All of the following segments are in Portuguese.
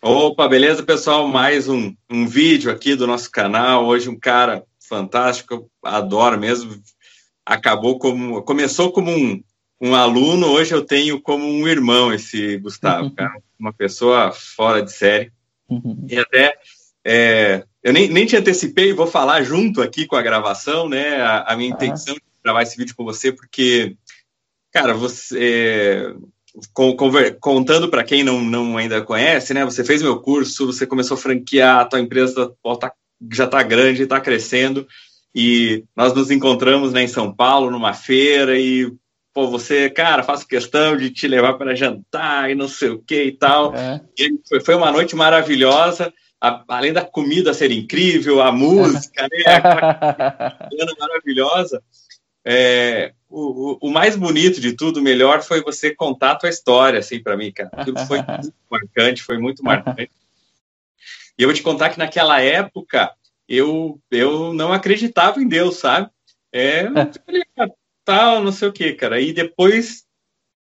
Opa, beleza, pessoal? Mais um, um vídeo aqui do nosso canal. Hoje um cara fantástico, eu adoro mesmo. Acabou como. Começou como um, um aluno, hoje eu tenho como um irmão esse Gustavo, cara. Uma pessoa fora de série. Uhum. E até. É, eu nem, nem te antecipei, vou falar junto aqui com a gravação, né? A, a minha intenção de gravar esse vídeo com você, porque, cara, você contando para quem não, não ainda conhece, né? Você fez meu curso, você começou a franquear, a tua empresa tá, já está grande, está crescendo, e nós nos encontramos né, em São Paulo, numa feira, e pô, você, cara, faço questão de te levar para jantar e não sei o que e tal. É. E foi, uma noite maravilhosa. A, além da comida ser incrível, a música, né, a maravilhosa. É, o, o, mais bonito de tudo, o melhor, foi você contar a tua história, assim, para mim, cara. Foi muito marcante, foi muito marcante. E eu vou te contar que naquela época eu, eu não acreditava em Deus, sabe? É, tal, não sei o que, cara. E depois,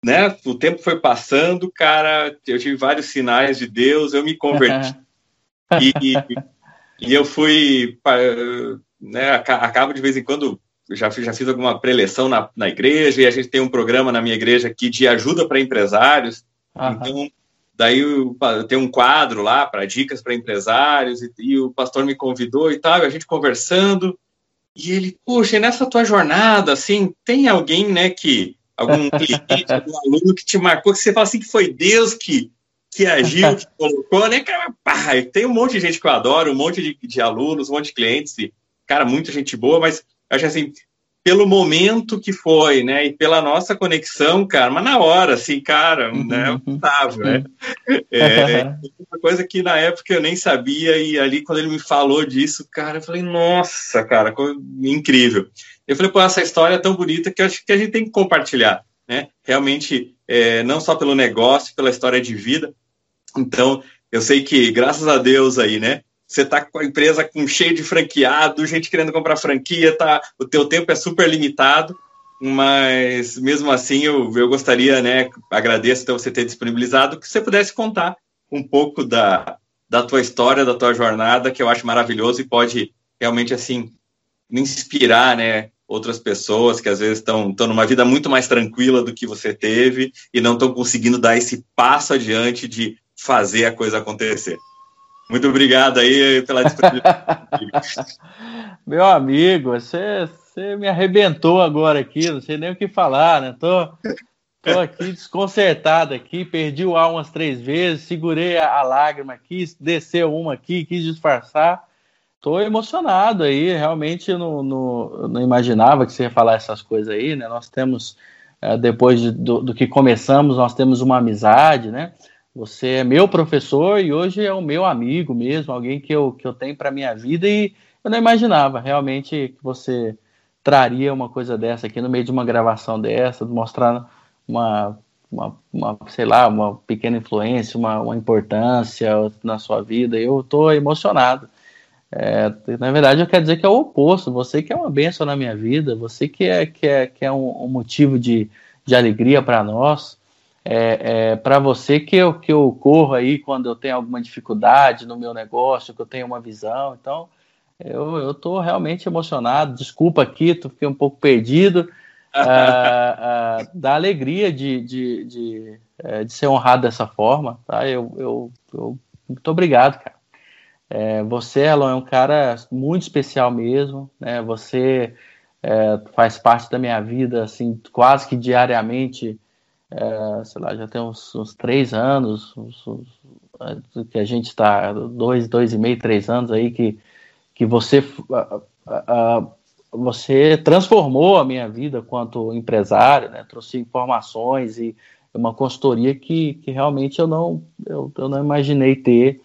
né, o tempo foi passando, cara, eu tive vários sinais de Deus, eu me converti. e, e, e eu fui, né, acabo de vez em quando já, já fiz alguma preleção na, na igreja e a gente tem um programa na minha igreja aqui de ajuda para empresários. Uhum. Então, daí eu, eu tenho um quadro lá para dicas para empresários e, e, o pastor me convidou e tal, e a gente conversando. E ele, puxa, nessa tua jornada, assim, tem alguém, né, que algum cliente, algum aluno que te marcou, que você fala assim que foi Deus que que agiu, que colocou, né? Cara, pá, tem um monte de gente que eu adoro, um monte de, de alunos, um monte de clientes, e, cara, muita gente boa, mas acho assim, pelo momento que foi, né, e pela nossa conexão, cara, mas na hora, assim, cara, uhum. né, Otávio, né, é, uma coisa que na época eu nem sabia, e ali quando ele me falou disso, cara, eu falei, nossa, cara, incrível. Eu falei, pô, essa história é tão bonita que eu acho que a gente tem que compartilhar, né, realmente, é, não só pelo negócio, pela história de vida, então, eu sei que, graças a Deus aí, né, você está com a empresa com cheio de franqueado, gente querendo comprar franquia, tá, o teu tempo é super limitado, mas mesmo assim eu, eu gostaria, né, agradeço então você ter disponibilizado, que você pudesse contar um pouco da, da tua história, da tua jornada, que eu acho maravilhoso e pode realmente, assim, inspirar, né, outras pessoas que às vezes estão numa vida muito mais tranquila do que você teve e não estão conseguindo dar esse passo adiante de fazer a coisa acontecer. Muito obrigado aí pela disponibilidade. Meu amigo, você, você me arrebentou agora aqui, não sei nem o que falar, né? Tô, tô aqui desconcertado aqui, perdi o ar umas três vezes, segurei a, a lágrima aqui, desceu uma aqui, quis disfarçar. Tô emocionado aí, realmente não, não, não imaginava que você ia falar essas coisas aí, né? Nós temos, eh, depois de, do, do que começamos, nós temos uma amizade, né? Você é meu professor e hoje é o meu amigo mesmo, alguém que eu, que eu tenho para minha vida e eu não imaginava realmente que você traria uma coisa dessa aqui no meio de uma gravação dessa, mostrando uma, uma, uma sei lá, uma pequena influência, uma, uma importância na sua vida. Eu estou emocionado. É, na verdade, eu quero dizer que é o oposto. Você que é uma bênção na minha vida, você que é, que é, que é um, um motivo de, de alegria para nós é, é para você que eu, que eu corro aí quando eu tenho alguma dificuldade no meu negócio, que eu tenho uma visão. Então, eu estou realmente emocionado. Desculpa aqui, tu fiquei um pouco perdido. Ah, ah, da alegria de, de, de, é, de, ser honrado dessa forma. Tá? Eu, eu, eu muito obrigado, cara. É, você, Elon, é um cara muito especial mesmo. Né? Você é, faz parte da minha vida assim, quase que diariamente é, sei lá, já tem uns, uns três anos, uns, uns, é, que a gente está, dois, dois e meio, três anos aí, que, que você, você transformou a minha vida quanto empresário, né? trouxe informações e uma consultoria que, que realmente eu não, eu, eu não imaginei ter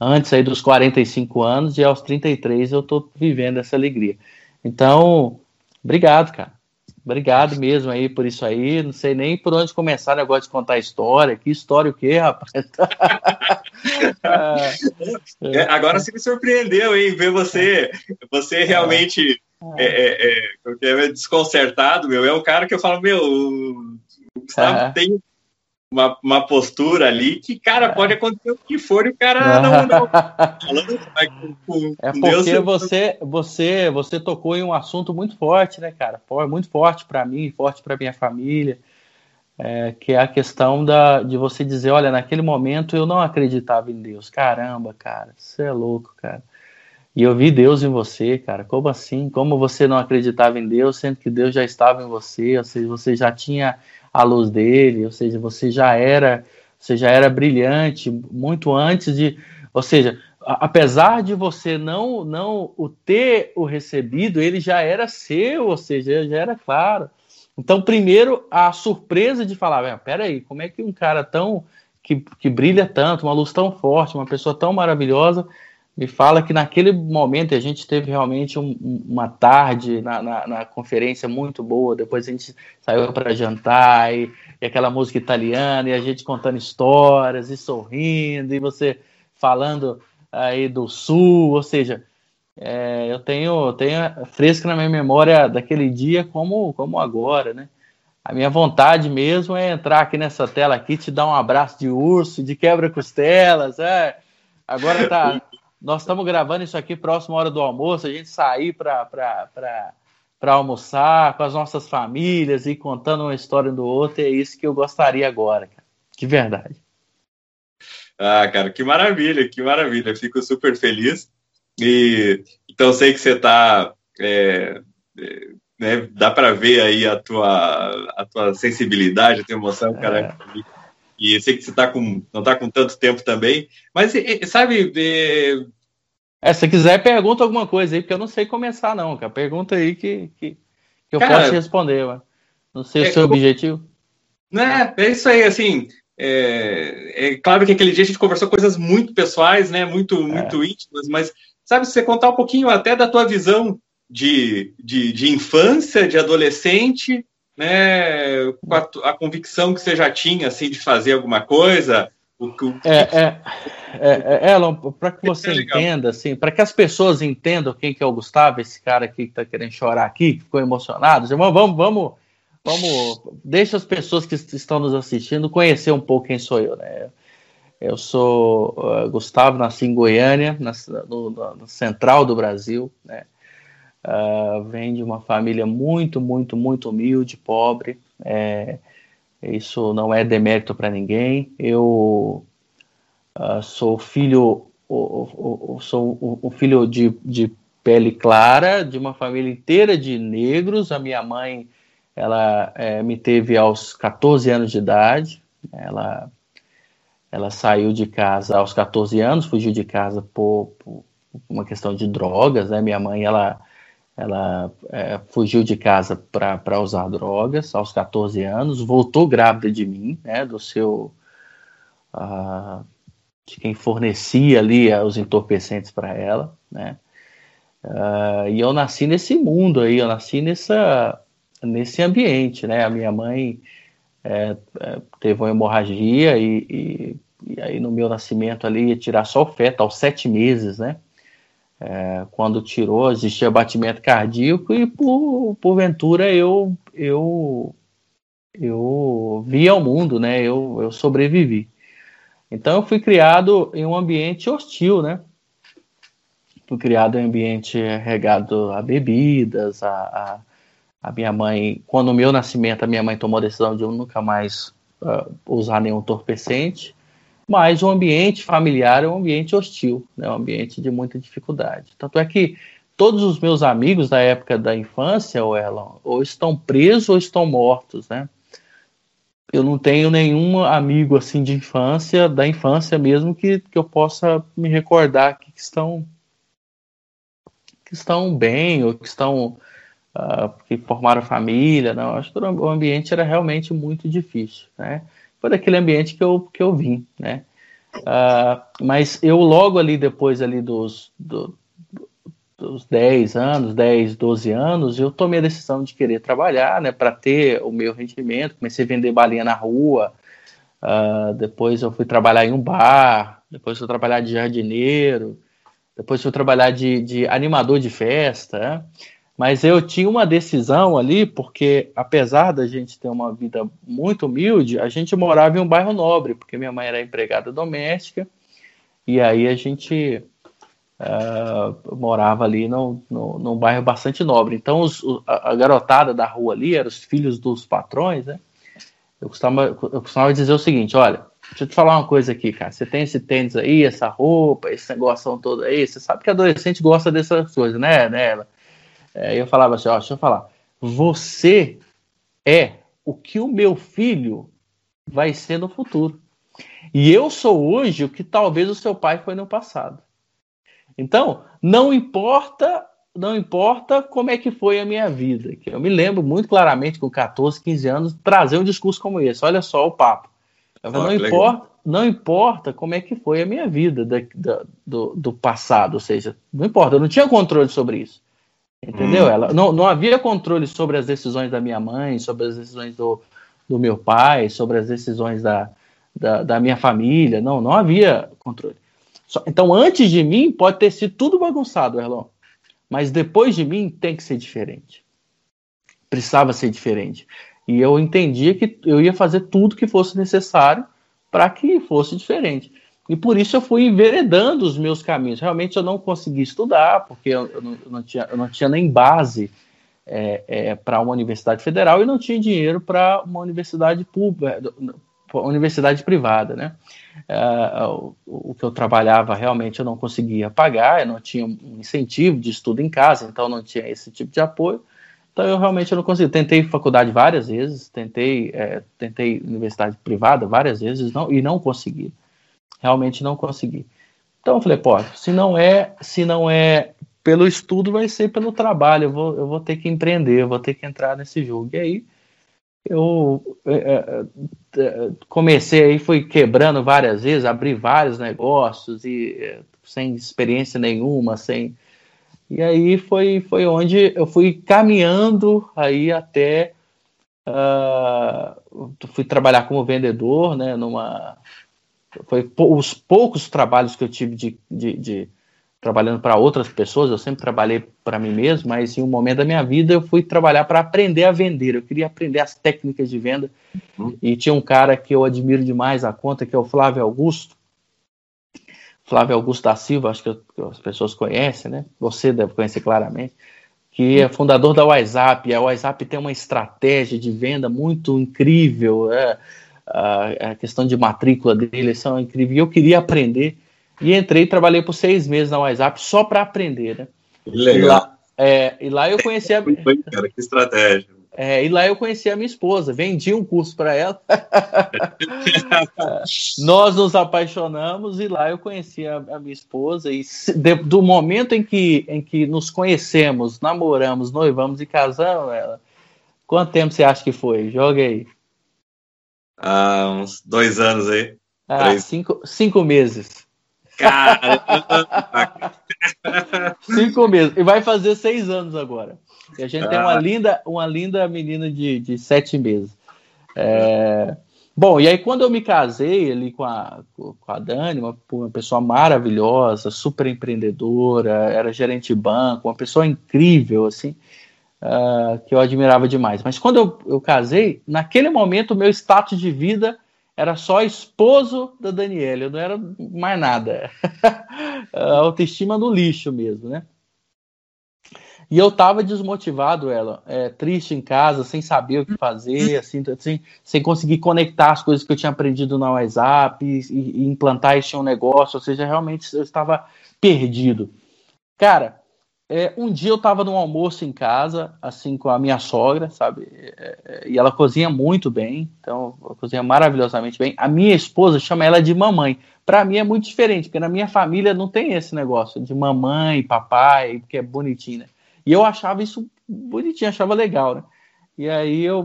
antes aí dos 45 anos e aos 33 eu estou vivendo essa alegria. Então, obrigado, cara. Obrigado mesmo aí por isso aí. Não sei nem por onde começar o negócio de contar história. Que história o quê, rapaz? é, agora você me surpreendeu, hein? Ver você, você realmente é, é, é, é desconcertado, meu. É um cara que eu falo, meu, o Gustavo tem uma, uma postura ali que, cara, pode acontecer o que for e o cara não. não falando, com, com, é porque Deus, você, você, você tocou em um assunto muito forte, né, cara? Muito forte para mim, forte para minha família. É, que é a questão da, de você dizer, olha, naquele momento eu não acreditava em Deus. Caramba, cara, você é louco, cara. E eu vi Deus em você, cara. Como assim? Como você não acreditava em Deus, sendo que Deus já estava em você, ou seja, você já tinha a luz dele, ou seja, você já era, você já era brilhante muito antes de, ou seja, apesar de você não não o ter o recebido, ele já era seu, ou seja, já era claro. Então, primeiro, a surpresa de falar, peraí, como é que um cara tão que, que brilha tanto, uma luz tão forte, uma pessoa tão maravilhosa, me fala que naquele momento a gente teve realmente um, uma tarde na, na, na, conferência muito boa. Depois a gente saiu para jantar e, e, aquela música italiana e a gente contando histórias e sorrindo e você falando aí do sul. Ou seja, é, eu tenho, tenho fresco na minha memória daquele dia como, como agora, né? A minha vontade mesmo é entrar aqui nessa tela aqui, te dar um abraço de urso, de quebra-costelas. É. Agora tá nós estamos gravando isso aqui próximo à hora do almoço, a gente sair para almoçar com as nossas famílias e contando uma história do outro, é isso que eu gostaria agora, cara. De verdade. Ah, cara, que maravilha, que maravilha. Fico super feliz. E então sei que você está. É, é, né, dá para ver aí a tua, a tua sensibilidade, a tua emoção, cara. É. E eu sei que você tá com, não está com tanto tempo também. Mas, sabe, é, se quiser, pergunta alguma coisa aí, porque eu não sei começar, não, cara. Pergunta aí que, que, que eu cara, posso responder, mano. Não sei é, o seu eu... objetivo. Né, é isso aí, assim. É, é, claro que aquele dia a gente conversou coisas muito pessoais, né? Muito, é. muito íntimas, mas sabe, se você contar um pouquinho até da tua visão de, de, de infância, de adolescente, né? Com a, a, convicção que você já tinha, assim, de fazer alguma coisa, o, o... É, é, é, é para que você é entenda, assim, para que as pessoas entendam quem que é o Gustavo, esse cara aqui que está querendo chorar aqui, que ficou emocionado, vamos, vamos, vamos, vamos, deixa as pessoas que estão nos assistindo conhecer um pouco quem sou eu, né? Eu sou uh, Gustavo, nasci em Goiânia, na, no, no, central do Brasil, né? Uh, vem de uma família muito, muito, muito humilde, pobre. É, isso não é demérito para ninguém. Eu uh, sou filho, sou o, filho de, de pele clara, de uma família inteira de negros. A minha mãe, ela é, me teve aos 14 anos de idade. Ela, ela saiu de casa aos 14 anos, fugiu de casa por, por uma questão de drogas. Né? Minha mãe, ela ela é, fugiu de casa para usar drogas aos 14 anos, voltou grávida de mim, né, do seu. Uh, de quem fornecia ali uh, os entorpecentes para ela, né? Uh, e eu nasci nesse mundo aí, eu nasci nessa, nesse ambiente, né? A minha mãe é, é, teve uma hemorragia e, e, e, aí no meu nascimento ali ia tirar só o feto aos sete meses, né? É, quando tirou, existia batimento cardíaco e por, porventura eu eu eu vi ao mundo, né? Eu, eu sobrevivi. Então eu fui criado em um ambiente hostil, né? Fui criado em um ambiente regado a bebidas, a, a, a minha mãe, quando o meu nascimento, a minha mãe tomou a decisão de eu nunca mais uh, usar nenhum entorpecente mas o ambiente familiar é um ambiente hostil, né? um ambiente de muita dificuldade. Tanto é que todos os meus amigos da época da infância, ou, ela, ou estão presos ou estão mortos, né? Eu não tenho nenhum amigo assim de infância, da infância mesmo, que, que eu possa me recordar que estão que estão bem ou que estão uh, que formaram família, não. Acho que o ambiente era realmente muito difícil, né? Foi daquele ambiente que eu, que eu vim, né? Uh, mas eu logo ali, depois ali dos, do, dos 10 anos, 10, 12 anos, eu tomei a decisão de querer trabalhar, né, para ter o meu rendimento, comecei a vender balinha na rua, uh, depois eu fui trabalhar em um bar, depois fui trabalhar de jardineiro, depois fui trabalhar de, de animador de festa, né? Mas eu tinha uma decisão ali, porque apesar da gente ter uma vida muito humilde, a gente morava em um bairro nobre, porque minha mãe era empregada doméstica, e aí a gente uh, morava ali no, no, num bairro bastante nobre. Então os, a, a, garotada da rua ali eram os filhos dos patrões, né? Eu costumava, eu costumava dizer o seguinte: olha, deixa eu te falar uma coisa aqui, cara. Você tem esse tênis aí, essa roupa, esse negócio todo aí. Você sabe que adolescente gosta dessas coisas, né? né? É, eu falava assim: ó, deixa eu falar. Você é o que o meu filho vai ser no futuro. E eu sou hoje o que talvez o seu pai foi no passado. Então, não importa, não importa como é que foi a minha vida. Eu me lembro muito claramente com 14, 15 anos trazer um discurso como esse. Olha só o papo. Oh, não importa, não importa como é que foi a minha vida da, da, do, do passado, ou seja, não importa, eu não tinha controle sobre isso. Entendeu? Hum. Ela, não, não havia controle sobre as decisões da minha mãe, sobre as decisões do, do meu pai, sobre as decisões da, da, da minha família. Não, não havia controle. Só, então, antes de mim, pode ter sido tudo bagunçado, Erlon. Mas depois de mim, tem que ser diferente. Precisava ser diferente. E eu entendia que eu ia fazer tudo que fosse necessário para que fosse diferente. E por isso eu fui enveredando os meus caminhos. Realmente eu não consegui estudar, porque eu, eu, não, eu não, tinha, eu não tinha nem base é, é, para uma universidade federal e não tinha dinheiro para uma universidade pública, universidade privada, né? Uh, o, o, que eu trabalhava realmente eu não conseguia pagar, eu não tinha um incentivo de estudo em casa, então não tinha esse tipo de apoio. Então eu realmente não consegui. Tentei faculdade várias vezes, tentei, é, tentei universidade privada várias vezes não, e não consegui realmente não consegui. Então eu falei, pô, se não é, se não é pelo estudo, vai ser pelo trabalho. Eu vou, eu vou ter que empreender, eu vou ter que entrar nesse jogo. E aí eu é, é, é, comecei aí, fui quebrando várias vezes, abri vários negócios e é, sem experiência nenhuma, sem e aí foi, foi onde eu fui caminhando aí até uh, fui trabalhar como vendedor, né, numa foi os poucos trabalhos que eu tive de, de, de trabalhando para outras pessoas, eu sempre trabalhei para mim mesmo, mas em um momento da minha vida eu fui trabalhar para aprender a vender. Eu queria aprender as técnicas de venda. Uhum. E tinha um cara que eu admiro demais a conta, que é o Flávio Augusto. Flávio Augusto da Silva, acho que, as pessoas conhecem, né? Você deve conhecer claramente. Que é fundador da WhatsApp. A WhatsApp tem uma estratégia de venda muito incrível. É, a, questão de matrícula dele são incríveis. E eu queria aprender. E entrei trabalhei por seis meses na WhatsApp só para aprender, né? Legal. E lá, é, e lá eu conheci a. Cara, que estratégia. É, e lá eu conheci a minha esposa, vendi um curso para ela. Nós nos apaixonamos e lá eu conheci a, a minha esposa. E de, do momento em que, em que nos conhecemos, namoramos, noivamos e casamos, ela, quanto tempo você acha que foi? Joga aí há uns dois anos aí. Ah, cinco, cinco meses. Cara, cinco meses. E vai fazer seis anos agora. E a gente ah. tem uma ah. linda, uma linda menina de, de sete meses. É... Bom, e aí quando eu me casei ali com a, com a Dani, uma, uma pessoa maravilhosa, super empreendedora, era gerente de banco, uma pessoa incrível, assim uh, que eu admirava demais. Mas quando eu, eu casei, naquele momento o meu status de vida era só esposo da Daniela, eu não era mais nada. a autoestima no lixo mesmo, né? E eu tava desmotivado, ela, é, triste em casa, sem saber o que fazer, assim, assim, sem conseguir conectar as coisas que eu tinha aprendido no WhatsApp e, e implantar isso em um negócio, ou seja, realmente eu estava perdido. Cara, é, um dia eu estava num almoço em casa, assim, com a minha sogra, sabe? É, é, e ela cozinha muito bem, então cozinha maravilhosamente bem. A minha esposa chama ela de mamãe. Para mim é muito diferente, porque na minha família não tem esse negócio de mamãe, papai, porque é bonitinho, né? E eu achava isso bonitinho, achava legal, né? E aí eu,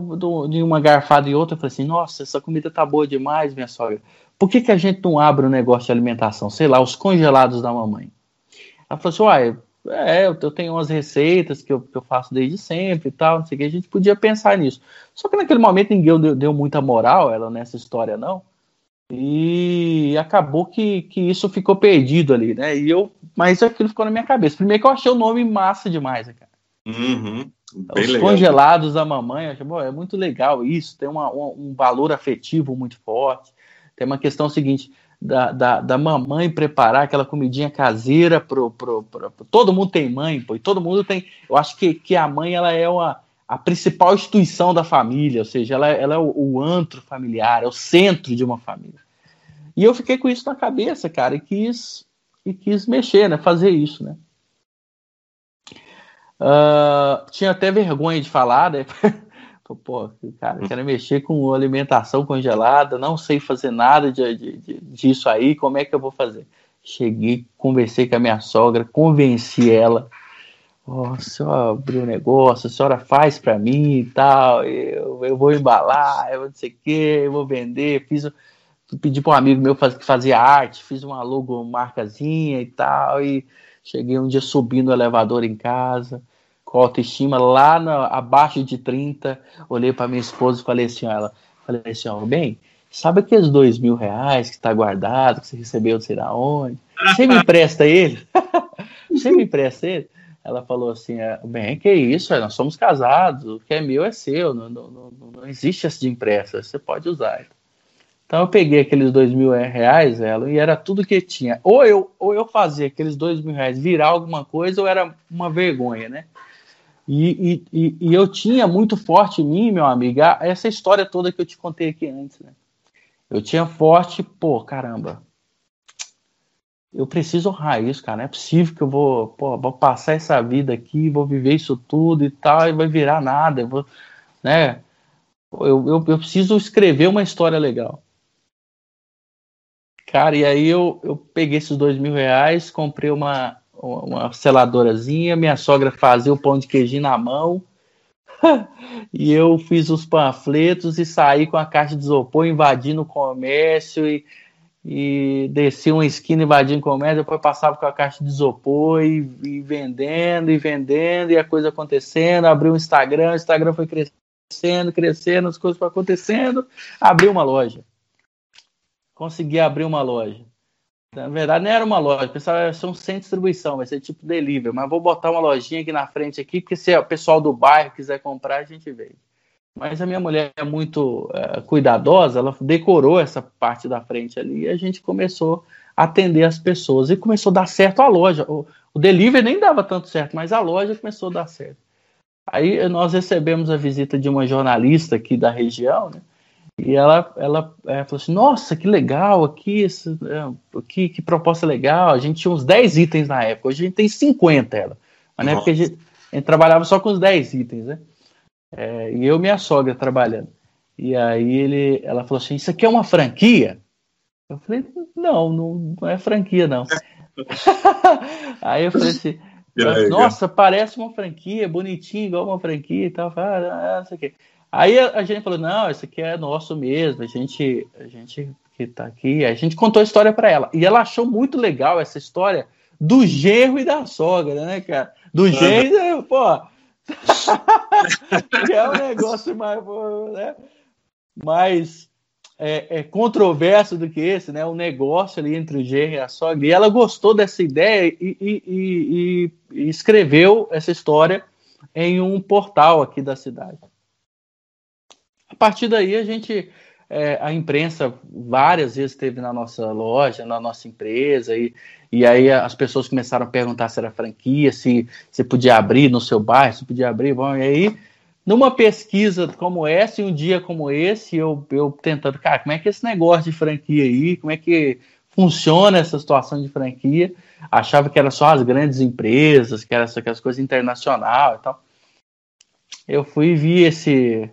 de uma garfada e outra, eu falei assim: nossa, essa comida tá boa demais, minha sogra. Por que, que a gente não abre um negócio de alimentação? Sei lá, os congelados da mamãe. Ela falou assim: uai é, eu tenho umas receitas que eu, que eu faço desde sempre e tal, não sei o que, a gente podia pensar nisso. Só que naquele momento ninguém deu, deu muita moral ela nessa história, não. E acabou que, que isso ficou perdido ali, né? E eu, mas aquilo ficou na minha cabeça. Primeiro que eu achei o nome massa demais, né, cara. Uhum, Os legal. congelados da mamãe, acho, bom, é muito legal isso, tem uma, um, um valor afetivo muito forte. Tem uma questão seguinte, da, da, da, mamãe preparar aquela comidinha caseira pro, pro, pro, pro, todo mundo tem mãe, pô, e todo mundo tem. Eu acho que, que a mãe ela é uma, a principal instituição da família, ou seja, ela, ela é o, o, antro familiar, é o centro de uma família. E eu fiquei com isso na cabeça, cara, e quis, e quis mexer, né? Fazer isso, né? Uh, tinha até vergonha de falar, né? Pô, cara, quero mexer com alimentação congelada, não sei fazer nada de, de, de, disso aí, como é que eu vou fazer? Cheguei, conversei com a minha sogra, convenci ela oh, a senhora abriu um negócio, a senhora faz para mim e tal, eu, eu vou embalar, eu não sei o que, eu vou vender, fiz, pedi para um amigo meu que fazia arte, fiz uma logo marcazinha e tal, e cheguei um dia subindo o elevador em casa, com autoestima lá na, abaixo de 30, olhei para minha esposa e falei assim, ela, falei assim, ó, bem, sabe aqueles dois mil reais que está guardado, que você recebeu não sei da onde? Você me empresta ele? você me empresta ele? ela falou assim: é, bem, que isso, nós somos casados, o que é meu é seu, não, não, não, não existe essa de impressa, você pode usar. Então eu peguei aqueles dois mil reais, ela, e era tudo que tinha. Ou eu, ou eu fazia aqueles dois mil reais virar alguma coisa, ou era uma vergonha, né? E, e, e, eu tinha muito forte em mim, meu amigo, essa história toda que eu te contei aqui antes, né? Eu tinha forte, pô, caramba, eu preciso honrar isso, cara. Não é possível que eu vou, pô, vou passar essa vida aqui, vou viver isso tudo e tal, e vai virar nada. Eu vou, né? Eu, eu, eu preciso escrever uma história legal. Cara, e aí eu, eu peguei esses dois mil reais, comprei uma, uma seladorazinha, minha sogra fazia o pão de queijinho na mão, e eu fiz os panfletos e saí com a caixa de isopor invadindo o comércio e e descia uma esquina invadindo comércio, depois passava com a caixa de isopor e, e, vendendo e vendendo e a coisa acontecendo, abriu um Instagram, o Instagram foi crescendo, crescendo, as coisas foram acontecendo, abriu uma loja. Consegui abrir uma loja. Na verdade, não era uma loja, pensava ia ser um centro de distribuição, vai ser tipo delivery, mas vou botar uma lojinha aqui na frente aqui, porque se o pessoal do bairro quiser comprar, a gente vende. Mas a minha mulher é muito é, cuidadosa, ela decorou essa parte da frente ali e a gente começou a atender as pessoas e começou a dar certo a loja. O, o delivery nem dava tanto certo, mas a loja começou a dar certo. Aí nós recebemos a visita de uma jornalista aqui da região, né? E ela, ela é, falou assim: Nossa, que legal aqui, esse, é, que, que proposta legal. A gente tinha uns 10 itens na época, hoje a gente tem 50 ela. Mas na época a gente, a gente trabalhava só com os 10 itens, né? É, e eu e minha sogra trabalhando. E aí ele, ela falou assim: Isso aqui é uma franquia? Eu falei: Não, não, não é franquia, não. aí eu falei assim: Nossa, parece uma franquia, bonitinho, igual uma franquia e tal. Falei, ah, não sei Aí a, a, gente falou: Não, isso aqui é nosso mesmo, a gente, a gente que tá aqui. A gente contou a história para ela. E ela achou muito legal essa história do genro e da sogra, né, cara? Do genro, pô é um negócio mais, né, mais é, é, controverso do que esse, né? O um negócio ali entre o genro e a sogra. E ela gostou dessa ideia e, e, e, e, escreveu essa história em um portal aqui da cidade. A partir daí a gente é, a imprensa várias vezes esteve na nossa loja, na nossa empresa, e, e aí as pessoas começaram a perguntar se era franquia, se, se podia abrir no seu bairro, se podia abrir. Bom, e aí, numa pesquisa como essa, e um dia como esse, eu, eu tentando, cara, como é que é esse negócio de franquia aí, como é que funciona essa situação de franquia? Achava que era só as grandes empresas, que era só aquelas coisas internacional e tal. Eu fui e vi esse,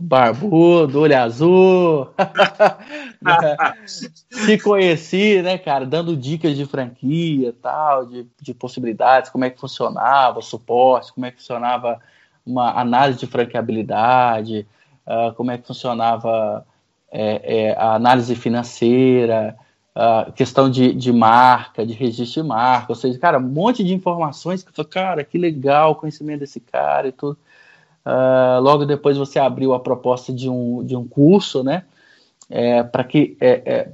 barbudo, olho azul. Se conheci, né, cara, dando dicas de franquia, tal, de, de possibilidades, como é que funcionava o suporte, como é que funcionava uma análise de franqueabilidade, uh, como é que funcionava é, é, a análise financeira, uh, questão de, de marca, de registro de marca, ou seja, cara, um monte de informações que eu falei, cara, que legal o conhecimento desse cara e tudo. Uh, logo depois você abriu a proposta de um, de um curso, né? É, para que, é, é,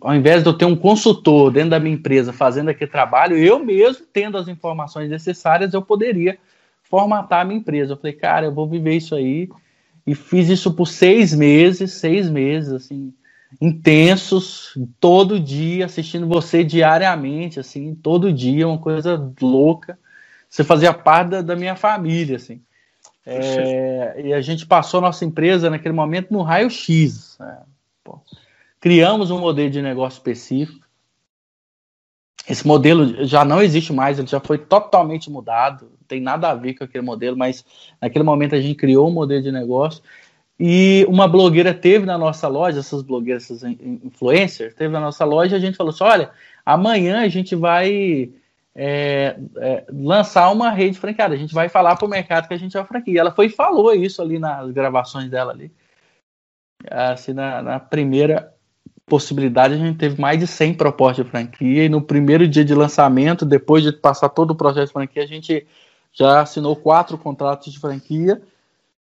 ao invés de eu ter um consultor dentro da minha empresa fazendo aquele trabalho, eu mesmo, tendo as informações necessárias, eu poderia formatar a minha empresa. Eu falei, cara, eu vou viver isso aí. E fiz isso por seis meses, seis meses, assim, intensos, todo dia, assistindo você diariamente, assim, todo dia, uma coisa louca. Você fazia parte da, da minha família, assim. É, e a gente passou nossa empresa naquele momento no raio-x. Né? Criamos um modelo de negócio específico. Esse modelo já não existe mais, ele já foi totalmente mudado, não tem nada a ver com aquele modelo, mas naquele momento a gente criou um modelo de negócio e uma blogueira teve na nossa loja, essas blogueiras, essas influencers, teve na nossa loja e a gente falou assim: olha, amanhã a gente vai é, é, lançar uma rede franqueada, a gente vai falar para o mercado que a gente é franquia. Ela foi e falou isso ali nas gravações dela ali. Assim, na, na primeira possibilidade, a gente teve mais de 100 propostas de franquia, e no primeiro dia de lançamento, depois de passar todo o processo de franquia, a gente já assinou quatro contratos de franquia.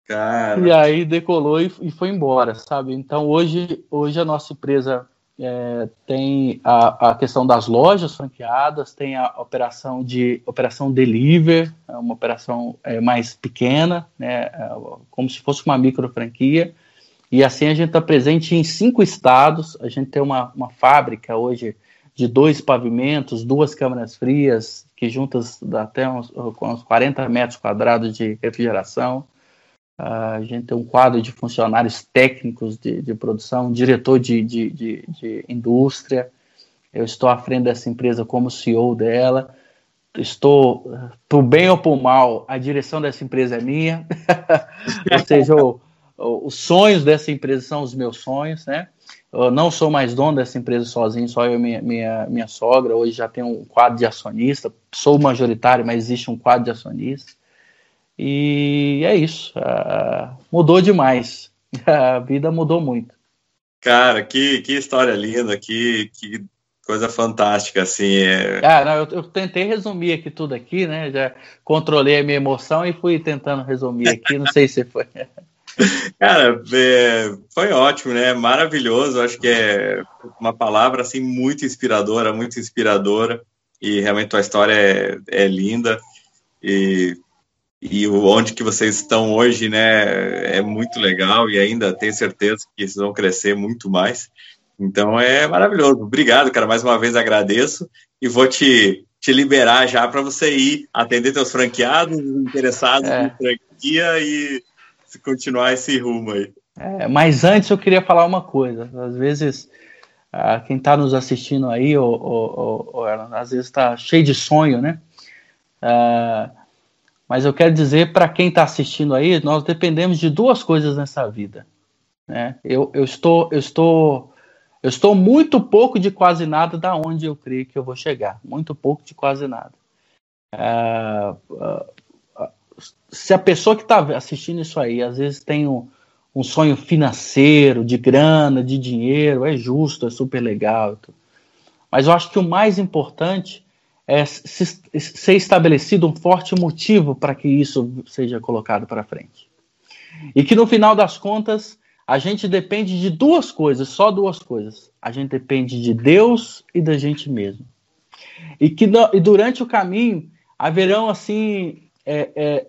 Cara. E aí decolou e, e, foi embora, sabe? Então hoje, hoje a nossa empresa é, tem a, a, questão das lojas franqueadas, tem a operação de operação deliver, é uma operação é, mais pequena, né, é, como se fosse uma micro franquia. E assim a gente está presente em cinco estados. A gente tem uma, uma fábrica hoje de dois pavimentos, duas câmaras frias, que juntas dá até uns, uns 40 metros quadrados de refrigeração. A gente tem um quadro de funcionários técnicos de, de produção, diretor de, de, de, de indústria. Eu estou à frente dessa empresa como CEO dela. Estou, por bem ou por mal, a direção dessa empresa é minha. ou seja, o, os sonhos dessa empresa são os meus sonhos, né? Eu não sou mais dono dessa empresa sozinho, só eu e minha, minha, minha sogra. Hoje já tem um quadro de acionista. Sou majoritário, mas existe um quadro de acionista. E é isso. Uh, mudou demais. A vida mudou muito. Cara, que, que história linda, que, que coisa fantástica, assim. É... Ah, não, eu, eu, tentei resumir aqui tudo aqui, né? Já controlei a minha emoção e fui tentando resumir aqui. Não sei se foi. Cara, é, foi ótimo, né? Maravilhoso. Acho que é uma palavra assim muito inspiradora, muito inspiradora. E realmente tua história é, é linda. E, e onde que vocês estão hoje, né? É muito legal e ainda tenho certeza que vocês vão crescer muito mais. Então é maravilhoso. Obrigado, cara. Mais uma vez agradeço e vou te, te liberar já para você ir atender teus franqueados, interessados é. em franquia e continuar esse rumo aí. É, mas antes eu queria falar uma coisa. Às vezes, ah, quem está nos assistindo aí, ou, ou, ou, às vezes está cheio de sonho, né? Ah, mas eu quero dizer para quem está assistindo aí, nós dependemos de duas coisas nessa vida. Né? Eu, eu, estou, eu, estou, eu estou muito pouco de quase nada da onde eu creio que eu vou chegar. Muito pouco de quase nada. Ah, se a pessoa que está assistindo isso aí, às vezes tem um, um, sonho financeiro, de grana, de dinheiro, é justo, é super legal. Mas eu acho que o mais importante é se, ser estabelecido um forte motivo para que isso seja colocado para frente. E que no final das contas, a gente depende de duas coisas, só duas coisas. A gente depende de Deus e da gente mesmo. E que e durante o caminho haverão assim é, é,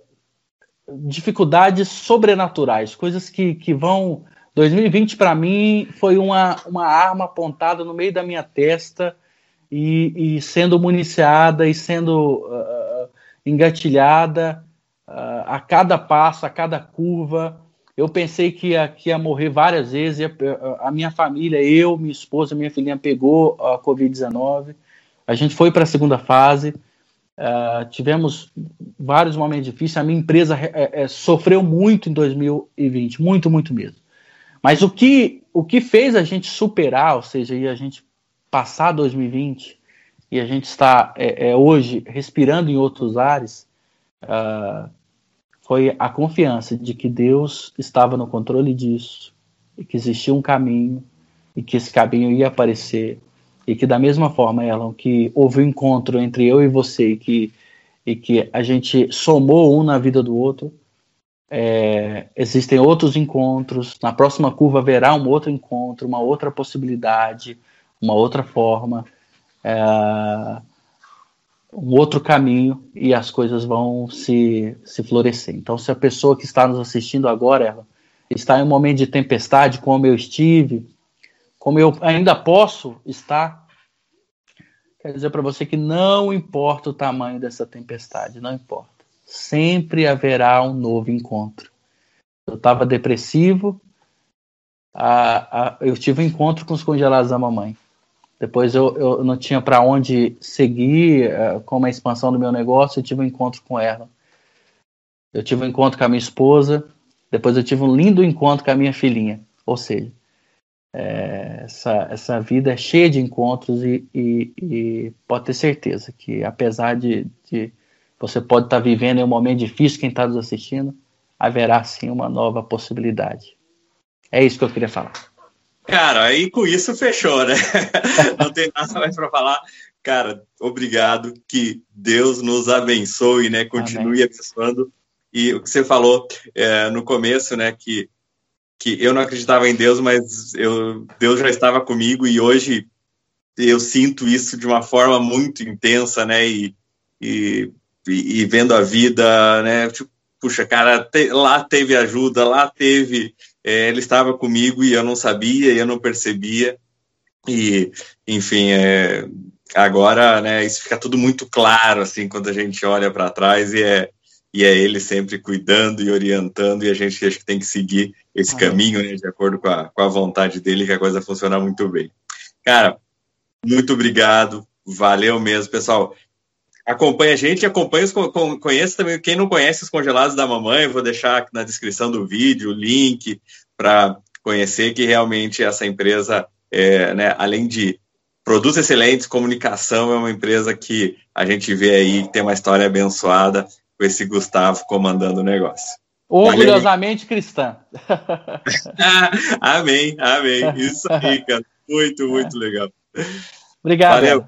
dificuldades sobrenaturais, coisas que, que vão. 2020 para mim foi uma, uma arma apontada no meio da minha testa e, e sendo municiada e sendo uh, engatilhada uh, a cada passo, a cada curva. Eu pensei que ia, que ia morrer várias vezes. A, a minha família, eu, minha esposa, minha filhinha pegou a Covid-19. A gente foi para a segunda fase. Uh, tivemos vários momentos difíceis. A minha empresa é, é, sofreu muito em 2020, muito, muito mesmo. Mas o que, o que fez a gente superar, ou seja, a gente passar 2020 e a gente está é, é, hoje respirando em outros ares, uh, foi a confiança de que Deus estava no controle disso, e que existia um caminho, e que esse caminho ia aparecer e que da mesma forma, Elon, que houve um encontro entre eu e você e que, e que a gente somou um na vida do outro, é, existem outros encontros, na próxima curva haverá um outro encontro, uma outra possibilidade, uma outra forma. É, um outro caminho e as coisas vão se, se florescer. Então, se a pessoa que está nos assistindo agora ela está em um momento de tempestade, como eu estive, como eu ainda posso estar, quer dizer para você que não importa o tamanho dessa tempestade, não importa. Sempre haverá um novo encontro. Eu estava depressivo, a, a, eu tive um encontro com os congelados da mamãe. Depois eu, eu não tinha para onde seguir uh, com a expansão do meu negócio, eu tive um encontro com ela. Eu tive um encontro com a minha esposa, depois eu tive um lindo encontro com a minha filhinha. Ou seja, é, essa, essa vida é cheia de encontros e, e, e pode ter certeza que apesar de, de você pode estar vivendo em um momento difícil, quem está nos assistindo, haverá sim uma nova possibilidade. É isso que eu queria falar. Cara, aí com isso fechou, né? Não tem nada mais para falar. Cara, obrigado. Que Deus nos abençoe, né? Continue Amém. abençoando. E o que você falou é, no começo, né? Que, que eu não acreditava em Deus, mas eu, Deus já estava comigo e hoje eu sinto isso de uma forma muito intensa, né? E, e, e vendo a vida, né? Tipo, puxa, cara, te, lá teve ajuda, lá teve é, ele estava comigo e eu não sabia, e eu não percebia. E, enfim, é, agora, né, isso fica tudo muito claro, assim, quando a gente olha para trás e é, e é ele sempre cuidando e orientando, e a gente acho que tem que seguir esse caminho, né, de acordo com a, com a vontade dele, que a coisa funciona muito bem. Cara, muito obrigado, valeu mesmo, pessoal. Acompanha a gente, acompanha, conheça também, quem não conhece os congelados da mamãe, vou deixar na descrição do vídeo o link para conhecer que realmente essa empresa, é, né, além de produtos excelentes, comunicação, é uma empresa que a gente vê aí tem uma história abençoada com esse Gustavo comandando o negócio. Orgulhosamente cristã. amém, amém. Isso aí, cara. Muito, muito legal. Obrigado. Valeu.